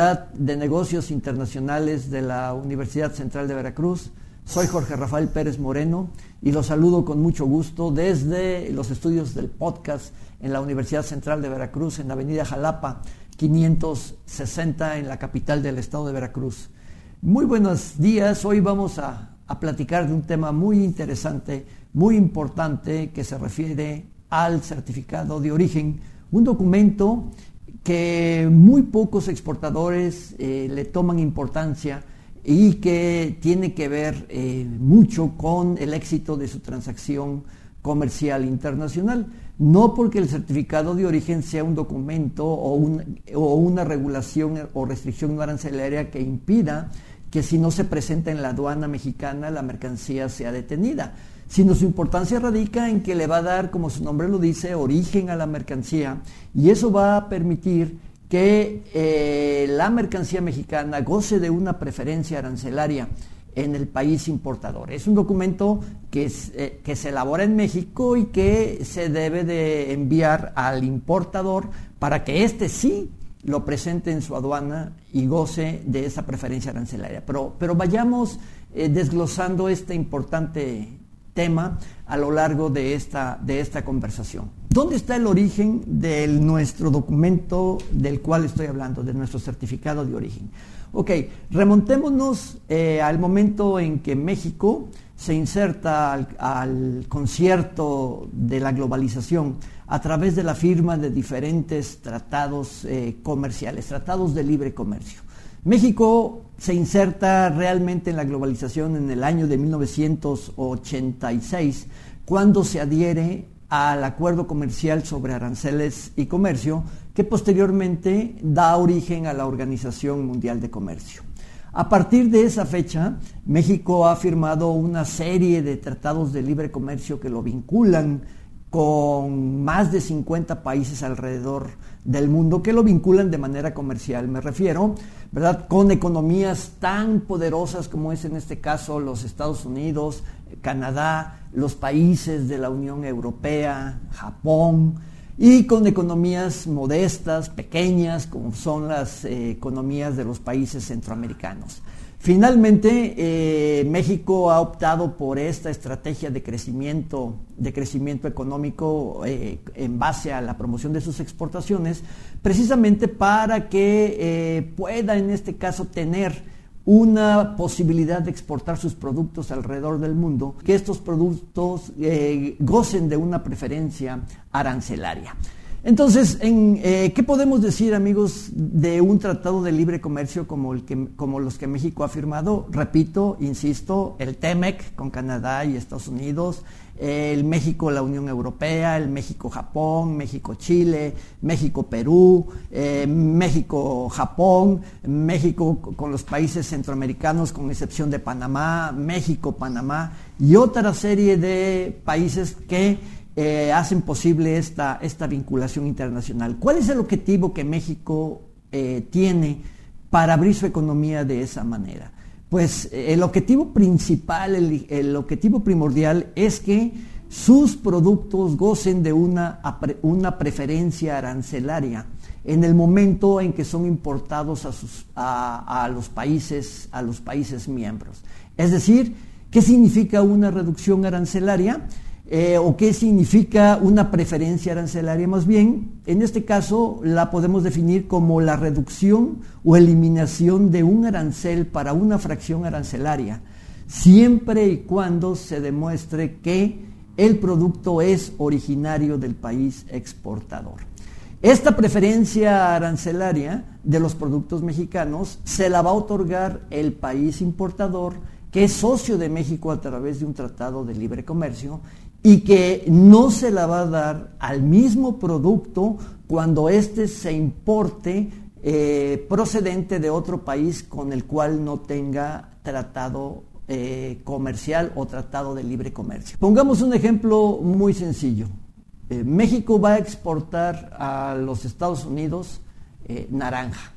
De Negocios Internacionales de la Universidad Central de Veracruz. Soy Jorge Rafael Pérez Moreno y los saludo con mucho gusto desde los estudios del podcast en la Universidad Central de Veracruz, en la Avenida Jalapa 560 en la capital del estado de Veracruz. Muy buenos días, hoy vamos a, a platicar de un tema muy interesante, muy importante que se refiere al certificado de origen, un documento que muy pocos exportadores eh, le toman importancia y que tiene que ver eh, mucho con el éxito de su transacción comercial internacional. No porque el certificado de origen sea un documento o, o una regulación o restricción no arancelaria que impida que si no se presenta en la aduana mexicana la mercancía sea detenida, sino su importancia radica en que le va a dar, como su nombre lo dice, origen a la mercancía y eso va a permitir que eh, la mercancía mexicana goce de una preferencia arancelaria en el país importador. Es un documento que, eh, que se elabora en México y que se debe de enviar al importador para que éste sí lo presente en su aduana y goce de esa preferencia arancelaria. Pero, pero vayamos eh, desglosando este importante tema a lo largo de esta, de esta conversación. ¿Dónde está el origen de nuestro documento del cual estoy hablando, de nuestro certificado de origen? Ok, remontémonos eh, al momento en que México se inserta al, concierto de la globalización a través de la firma de diferentes tratados eh, comerciales, tratados de libre comercio. México se inserta realmente en la globalización en el año de 1986, cuando se adhiere al acuerdo comercial sobre aranceles y comercio, que posteriormente da origen a la Organización Mundial de Comercio. A partir de esa fecha, México ha firmado una serie de tratados de libre comercio que lo vinculan con más de 50 países alrededor del mundo que lo vinculan de manera comercial. Me refiero, ¿verdad?, con economías tan poderosas como es en este caso los Estados Unidos, Canadá, los países de la Unión Europea, Japón, y con economías modestas, pequeñas, como son las eh, economías de los países centroamericanos. Finalmente, eh, México ha optado por esta estrategia de crecimiento, de crecimiento económico eh, en base a la promoción de sus exportaciones, precisamente para que pueda en este caso tener una posibilidad de exportar sus productos alrededor del mundo, que estos productos eh, gocen de una preferencia arancelaria. Entonces, eh, ¿qué podemos decir, amigos, de un tratado de libre comercio como, el que, como los que México ha firmado? Repito, insisto, el TEMEC con Canadá y Estados Unidos, el México, la Unión Europea, el México-Japón, México-Chile, México-Perú, eh, México-Japón, México con los países centroamericanos con excepción de Panamá, México-Panamá y otra serie de países que eh, hacen posible esta, esta vinculación internacional. ¿Cuál es el objetivo que México eh, tiene para abrir su economía de esa manera? Pues eh, el objetivo principal, el, objetivo primordial es que sus productos gocen de una, una, preferencia arancelaria en el momento en que son importados a, sus, a, los países, a los países miembros. Es decir, ¿qué significa una reducción arancelaria? Eh, o qué significa una preferencia arancelaria más bien. En este caso la podemos definir como la reducción o eliminación de un arancel para una fracción arancelaria, siempre y cuando se demuestre que el producto es originario del país exportador. Esta preferencia arancelaria de los productos mexicanos se la va a otorgar el país importador que es socio de México a través de un tratado de libre comercio y que no se la va a dar al mismo producto cuando éste se importe eh, procedente de otro país con el cual no tenga tratado eh, comercial o tratado de libre comercio. Pongamos un ejemplo muy sencillo. Eh, México va a exportar a los Estados Unidos naranja.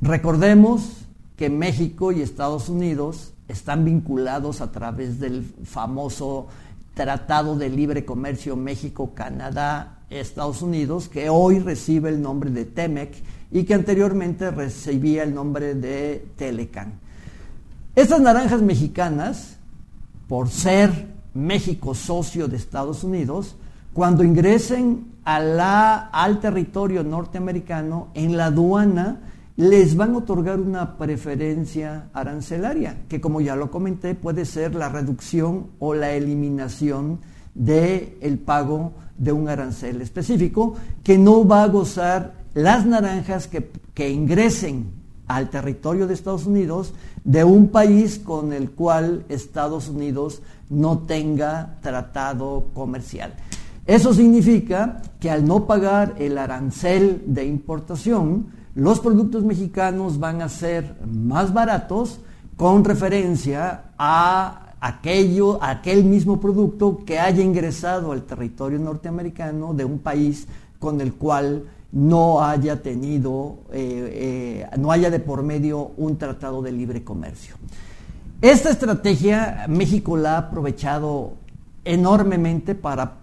Recordemos que México y Estados Unidos están vinculados a través del famoso Tratado de Libre Comercio México, Canadá, Estados Unidos, que hoy recibe el nombre de TEMEC y que anteriormente recibía el nombre de Telecan. Estas naranjas mexicanas, por ser México socio de Estados Unidos, cuando ingresen a la, al territorio norteamericano, en la aduana les van a otorgar una preferencia arancelaria, que como ya lo comenté, puede ser la reducción o la eliminación del el pago de un arancel específico, que no va a gozar las naranjas que, que ingresen al territorio de Estados Unidos de un país con el cual Estados Unidos no tenga tratado comercial. Eso significa que al no pagar el arancel de importación, los productos mexicanos van a ser más baratos con referencia a aquello, aquel mismo producto que haya ingresado al territorio norteamericano de un país con el cual no haya tenido, eh, eh, no haya de por medio un tratado de libre comercio. Esta estrategia México la ha aprovechado enormemente para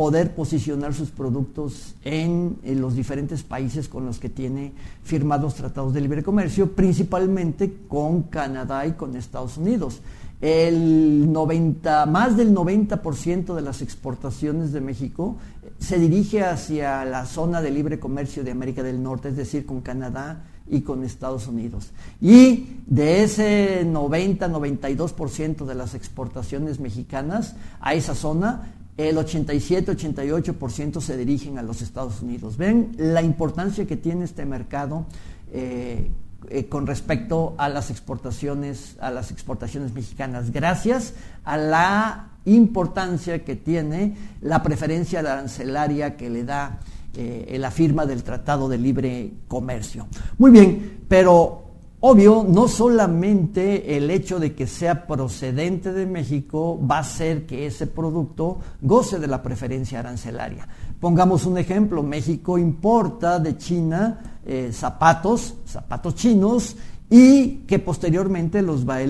poder posicionar sus productos en, los diferentes países con los que tiene firmados tratados de libre comercio, principalmente con Canadá y con Estados Unidos. El 90, más del 90% de las exportaciones de México se dirige hacia la zona de libre comercio de América del Norte, es decir, con Canadá y con Estados Unidos. Y de ese 90-92% de las exportaciones mexicanas a esa zona, el 87-88% se dirigen a los Estados Unidos. Ven la importancia que tiene este mercado eh, eh, con respecto a las exportaciones, a las exportaciones mexicanas, gracias a la importancia que tiene la preferencia arancelaria que le da eh, la firma del Tratado de Libre Comercio. Muy bien, pero Obvio, no solamente el hecho de que sea procedente de México va a hacer que ese producto goce de la preferencia arancelaria. Pongamos un ejemplo, México importa de China eh, zapatos, zapatos chinos, y que posteriormente los va, a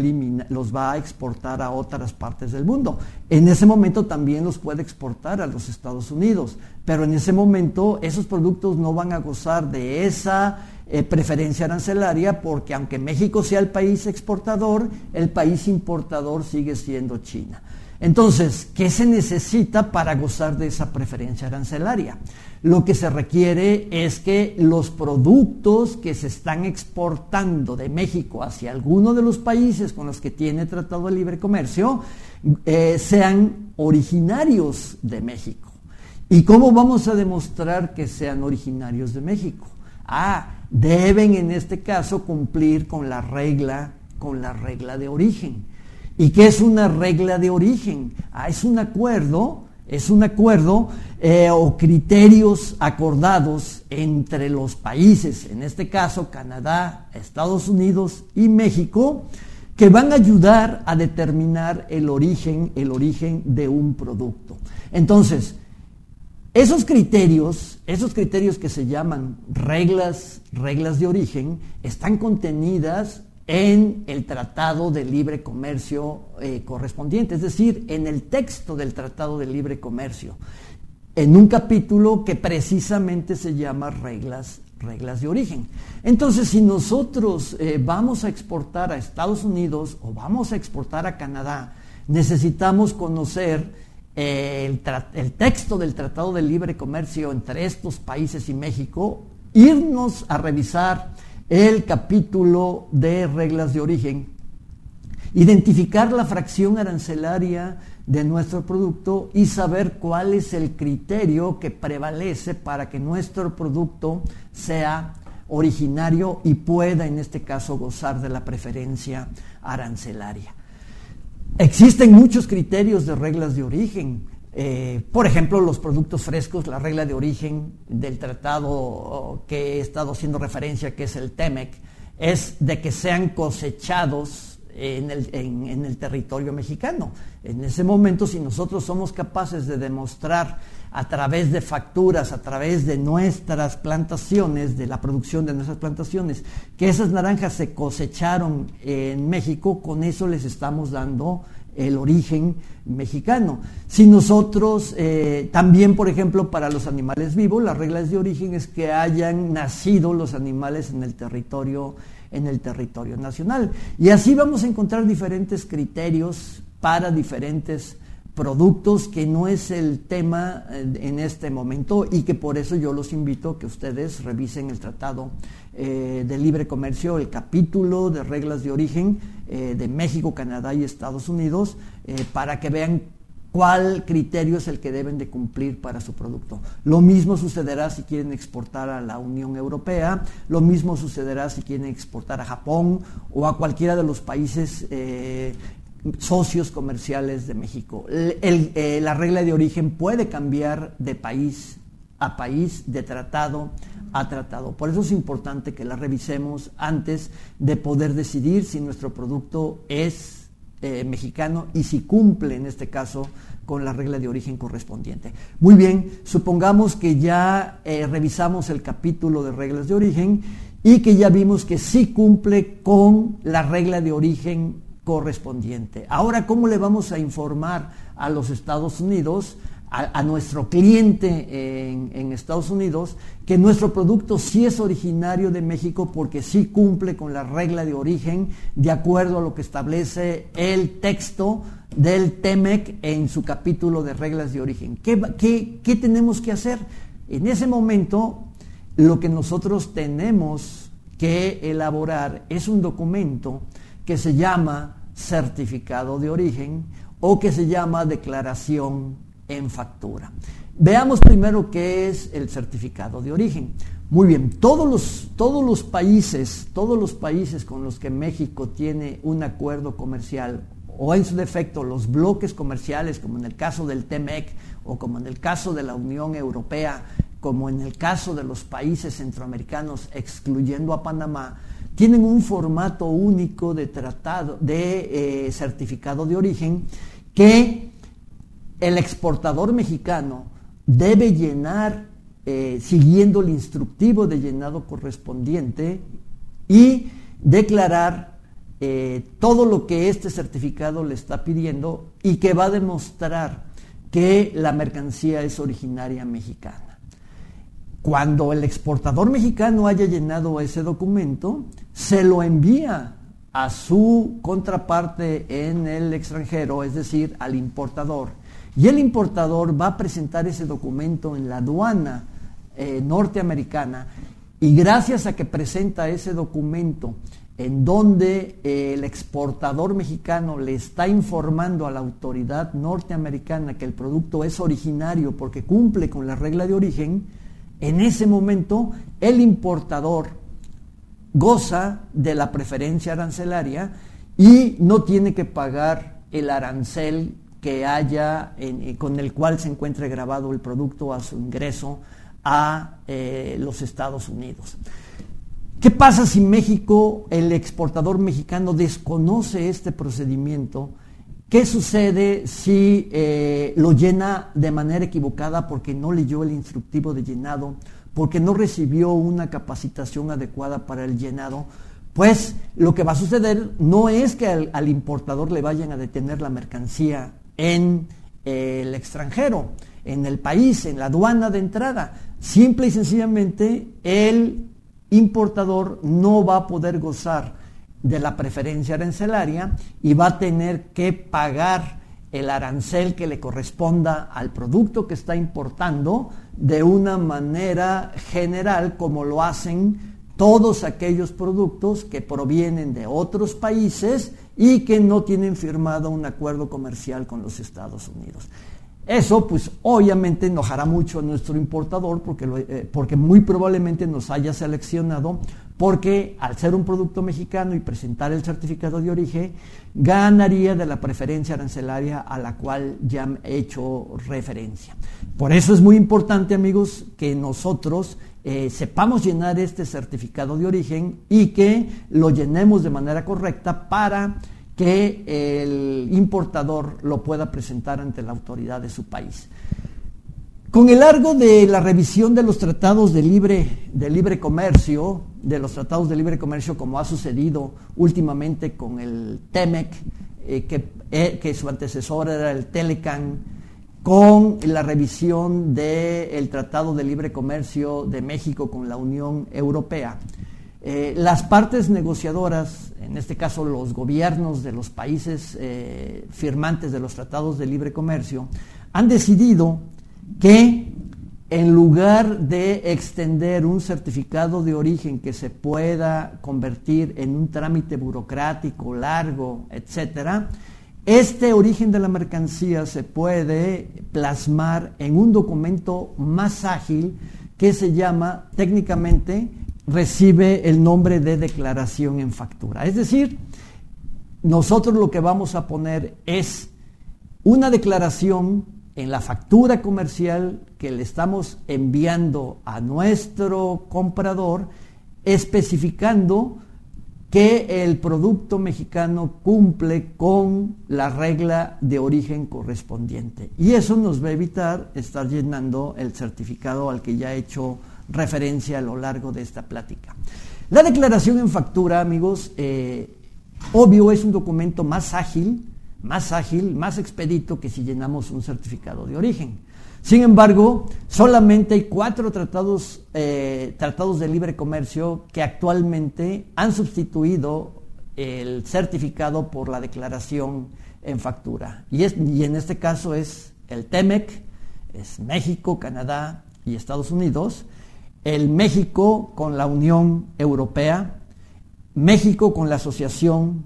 los va a exportar a otras partes del mundo. En ese momento también los puede exportar a los Estados Unidos, pero en ese momento esos productos no van a gozar de esa eh, preferencia arancelaria porque aunque México sea el país exportador, el país importador sigue siendo China. Entonces, ¿qué se necesita para gozar de esa preferencia arancelaria? Lo que se requiere es que los productos que se están exportando de México hacia alguno de los países con los que tiene tratado de libre comercio eh, sean originarios de México. ¿Y cómo vamos a demostrar que sean originarios de México? Ah, deben en este caso cumplir con la regla, con la regla de origen. ¿Y qué es una regla de origen? Ah, es un acuerdo, es un acuerdo eh, o criterios acordados entre los países, en este caso Canadá, Estados Unidos y México, que van a ayudar a determinar el origen, el origen de un producto. Entonces, esos criterios, esos criterios que se llaman reglas, reglas de origen, están contenidas en el Tratado de Libre Comercio eh, correspondiente, es decir, en el texto del Tratado de Libre Comercio, en un capítulo que precisamente se llama reglas, reglas de origen. Entonces, si nosotros eh, vamos a exportar a Estados Unidos o vamos a exportar a Canadá, necesitamos conocer el, texto del Tratado de Libre Comercio entre estos países y México, irnos a revisar el capítulo de reglas de origen, identificar la fracción arancelaria de nuestro producto y saber cuál es el criterio que prevalece para que nuestro producto sea originario y pueda en este caso gozar de la preferencia arancelaria. Existen muchos criterios de reglas de origen. Eh, por ejemplo, los productos frescos, la regla de origen del tratado que he estado haciendo referencia, que es el TEMEC, es de que sean cosechados en el, territorio mexicano. En ese momento, si nosotros somos capaces de demostrar a través de facturas, a través de nuestras plantaciones, de la producción de nuestras plantaciones, que esas naranjas se cosecharon en México, con eso les estamos dando el origen mexicano. Si nosotros eh, también, por ejemplo, para los animales vivos, las reglas de origen es que hayan nacido los animales en el territorio en el territorio nacional. Y así vamos a encontrar diferentes criterios para diferentes productos que no es el tema eh, en este momento y que por eso yo los invito a que ustedes revisen el Tratado eh, de Libre Comercio, el capítulo de reglas de origen eh, de México, Canadá y Estados Unidos, para que vean cuál criterio es el que deben de cumplir para su producto. Lo mismo sucederá si quieren exportar a la Unión Europea, lo mismo sucederá si quieren exportar a Japón o a cualquiera de los países eh, socios comerciales de México. Eh, la regla de origen puede cambiar de país a país, de tratado a tratado. Por eso es importante que la revisemos antes de poder decidir si nuestro producto es eh, mexicano y si cumple en este caso con la regla de origen correspondiente. Muy bien, supongamos que ya eh, revisamos el capítulo de reglas de origen y que ya vimos que sí cumple con la regla de origen correspondiente. Ahora, ¿cómo le vamos a informar a los Estados Unidos a, nuestro cliente en, Estados Unidos que nuestro producto sí es originario de México porque sí cumple con la regla de origen de acuerdo a lo que establece el texto del TEMEC en su capítulo de reglas de origen. ¿Qué, qué tenemos que hacer? En ese momento, lo que nosotros tenemos que elaborar es un documento que se llama certificado de origen o que se llama declaración en factura. Veamos primero qué es el certificado de origen. Muy bien, todos los, todos los países, todos los países con los que México tiene un acuerdo comercial o en su defecto los bloques comerciales, como en el caso del TEMEC o como en el caso de la Unión Europea, como en el caso de los países centroamericanos, excluyendo a Panamá, tienen un formato único de tratado, de eh, certificado de origen que el exportador mexicano debe llenar, eh, siguiendo el instructivo de llenado correspondiente, y declarar eh, todo lo que este certificado le está pidiendo y que va a demostrar que la mercancía es originaria mexicana. Cuando el exportador mexicano haya llenado ese documento, se lo envía a su contraparte en el extranjero, es decir, al importador y el importador va a presentar ese documento en la aduana eh, norteamericana y gracias a que presenta ese documento en donde eh, el exportador mexicano le está informando a la autoridad norteamericana que el producto es originario porque cumple con la regla de origen, en ese momento el importador goza de la preferencia arancelaria y no tiene que pagar el arancel que haya, eh, con el cual se encuentre grabado el producto a su ingreso a eh, los Estados Unidos. ¿Qué pasa si México, el exportador mexicano, desconoce este procedimiento? ¿Qué sucede si eh, lo llena de manera equivocada porque no leyó el instructivo de llenado, porque no recibió una capacitación adecuada para el llenado? Pues lo que va a suceder no es que al importador le vayan a detener la mercancía en eh, el extranjero, en el país, en la aduana de entrada. Simple y sencillamente el importador no va a poder gozar de la preferencia arancelaria y va a tener que pagar el arancel que le corresponda al producto que está importando de una manera general como lo hacen todos aquellos productos que provienen de otros países y que no tienen firmado un acuerdo comercial con los Estados Unidos. Eso pues obviamente enojará mucho a nuestro importador porque, eh, porque muy probablemente nos haya seleccionado porque al ser un producto mexicano y presentar el certificado de origen, ganaría de la preferencia arancelaria a la cual ya he hecho referencia. Por eso es muy importante amigos que nosotros eh, sepamos llenar este certificado de origen y que lo llenemos de manera correcta para que el importador lo pueda presentar ante la autoridad de su país. Con el largo de la revisión de los tratados de libre, de libre comercio, de los tratados de libre comercio como ha sucedido últimamente con el TEMEC, eh, que, que, su antecesor era el Telecan, con la revisión del Tratado de Libre Comercio de México con la Unión Europea. Eh, las partes negociadoras, en este caso los gobiernos de los países eh, firmantes de los tratados de libre comercio, han decidido que en lugar de extender un certificado de origen que se pueda convertir en un trámite burocrático largo, etcétera, este origen de la mercancía se puede plasmar en un documento más ágil que se llama técnicamente recibe el nombre de declaración en factura. Es decir, nosotros lo que vamos a poner es una declaración en la factura comercial que le estamos enviando a nuestro comprador, especificando que el producto mexicano cumple con la regla de origen correspondiente. Y eso nos va a evitar estar llenando el certificado al que ya he hecho referencia a lo largo de esta plática. La declaración en factura, amigos, eh, obvio es un documento más ágil, más ágil, más expedito que si llenamos un certificado de origen. Sin embargo, solamente hay cuatro tratados, eh, tratados de libre comercio que actualmente han sustituido el certificado por la declaración en factura. Y, es, y en este caso es el TEMEC, es México, Canadá y Estados Unidos, el México con la Unión Europea, México con la Asociación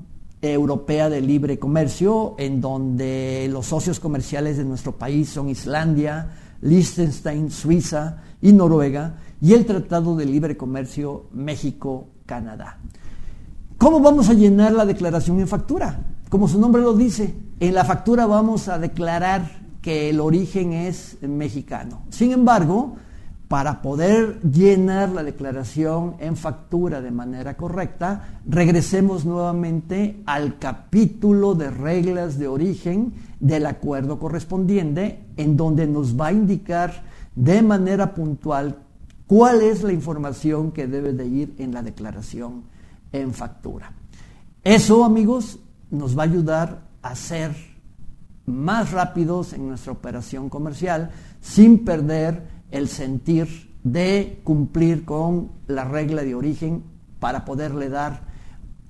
Europea de Libre Comercio, en donde los socios comerciales de nuestro país son Islandia, Liechtenstein, Suiza y Noruega, y el Tratado de Libre Comercio México-Canadá. ¿Cómo vamos a llenar la declaración en factura? Como su nombre lo dice, en la factura vamos a declarar que el origen es mexicano. Sin embargo, para poder llenar la declaración en factura de manera correcta, regresemos nuevamente al capítulo de reglas de origen del acuerdo correspondiente, en donde nos va a indicar de manera puntual cuál es la información que debe de ir en la declaración en factura. Eso, amigos, nos va a ayudar a ser más rápidos en nuestra operación comercial sin perder el sentir de cumplir con la regla de origen para poderle dar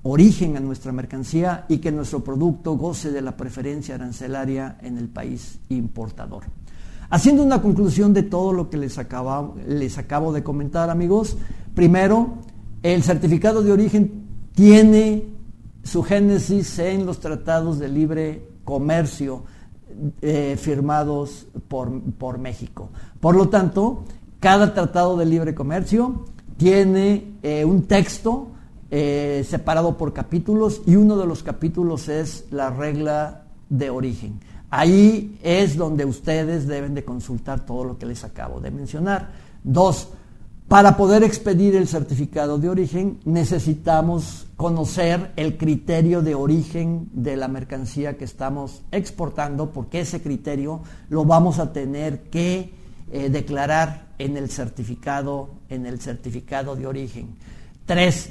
origen a nuestra mercancía y que nuestro producto goce de la preferencia arancelaria en el país importador. Haciendo una conclusión de todo lo que les acabo, les acabo de comentar, amigos, primero, el certificado de origen tiene su génesis en los tratados de libre comercio eh, firmados por, por México. Por lo tanto, cada tratado de libre comercio tiene eh, un texto eh, separado por capítulos y uno de los capítulos es la regla de origen. Ahí es donde ustedes deben de consultar todo lo que les acabo de mencionar. Dos, para poder expedir el certificado de origen necesitamos conocer el criterio de origen de la mercancía que estamos exportando, porque ese criterio lo vamos a tener que eh, declarar en el certificado, en el certificado de origen. Tres,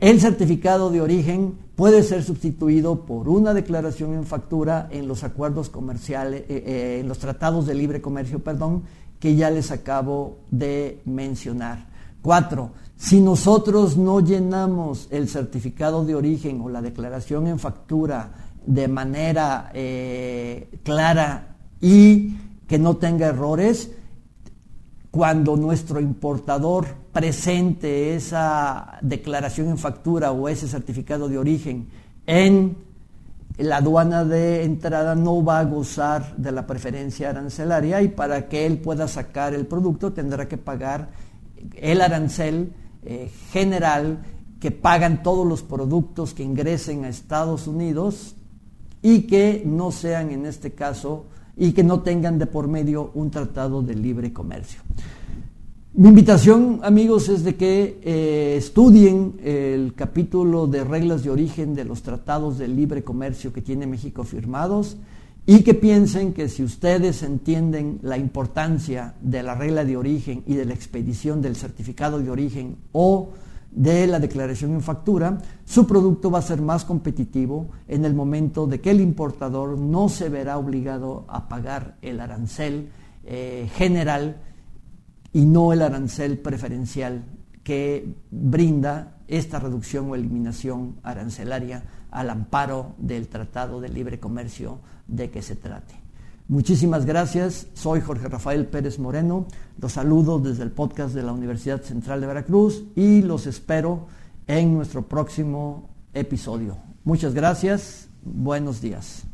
el certificado de origen puede ser sustituido por una declaración en factura en los acuerdos comerciales, eh, eh, en los tratados de libre comercio, perdón, que ya les acabo de mencionar. Cuatro, si nosotros no llenamos el certificado de origen o la declaración en factura de manera eh, clara y que no tenga errores, cuando nuestro importador presente esa declaración en factura o ese certificado de origen en la aduana de entrada no va a gozar de la preferencia arancelaria y para que él pueda sacar el producto tendrá que pagar el arancel eh, general que pagan todos los productos que ingresen a Estados Unidos y que no sean en este caso y que no tengan de por medio un tratado de libre comercio. Mi invitación, amigos, es de que eh, estudien el capítulo de reglas de origen de los tratados de libre comercio que tiene México firmados y que piensen que si ustedes entienden la importancia de la regla de origen y de la expedición del certificado de origen o de la declaración en factura, su producto va a ser más competitivo en el momento de que el importador no se verá obligado a pagar el arancel eh, general y no el arancel preferencial que brinda esta reducción o eliminación arancelaria al amparo del Tratado de Libre Comercio de que se trate. Muchísimas gracias, soy Jorge Rafael Pérez Moreno, los saludo desde el podcast de la Universidad Central de Veracruz y los espero en nuestro próximo episodio. Muchas gracias, buenos días.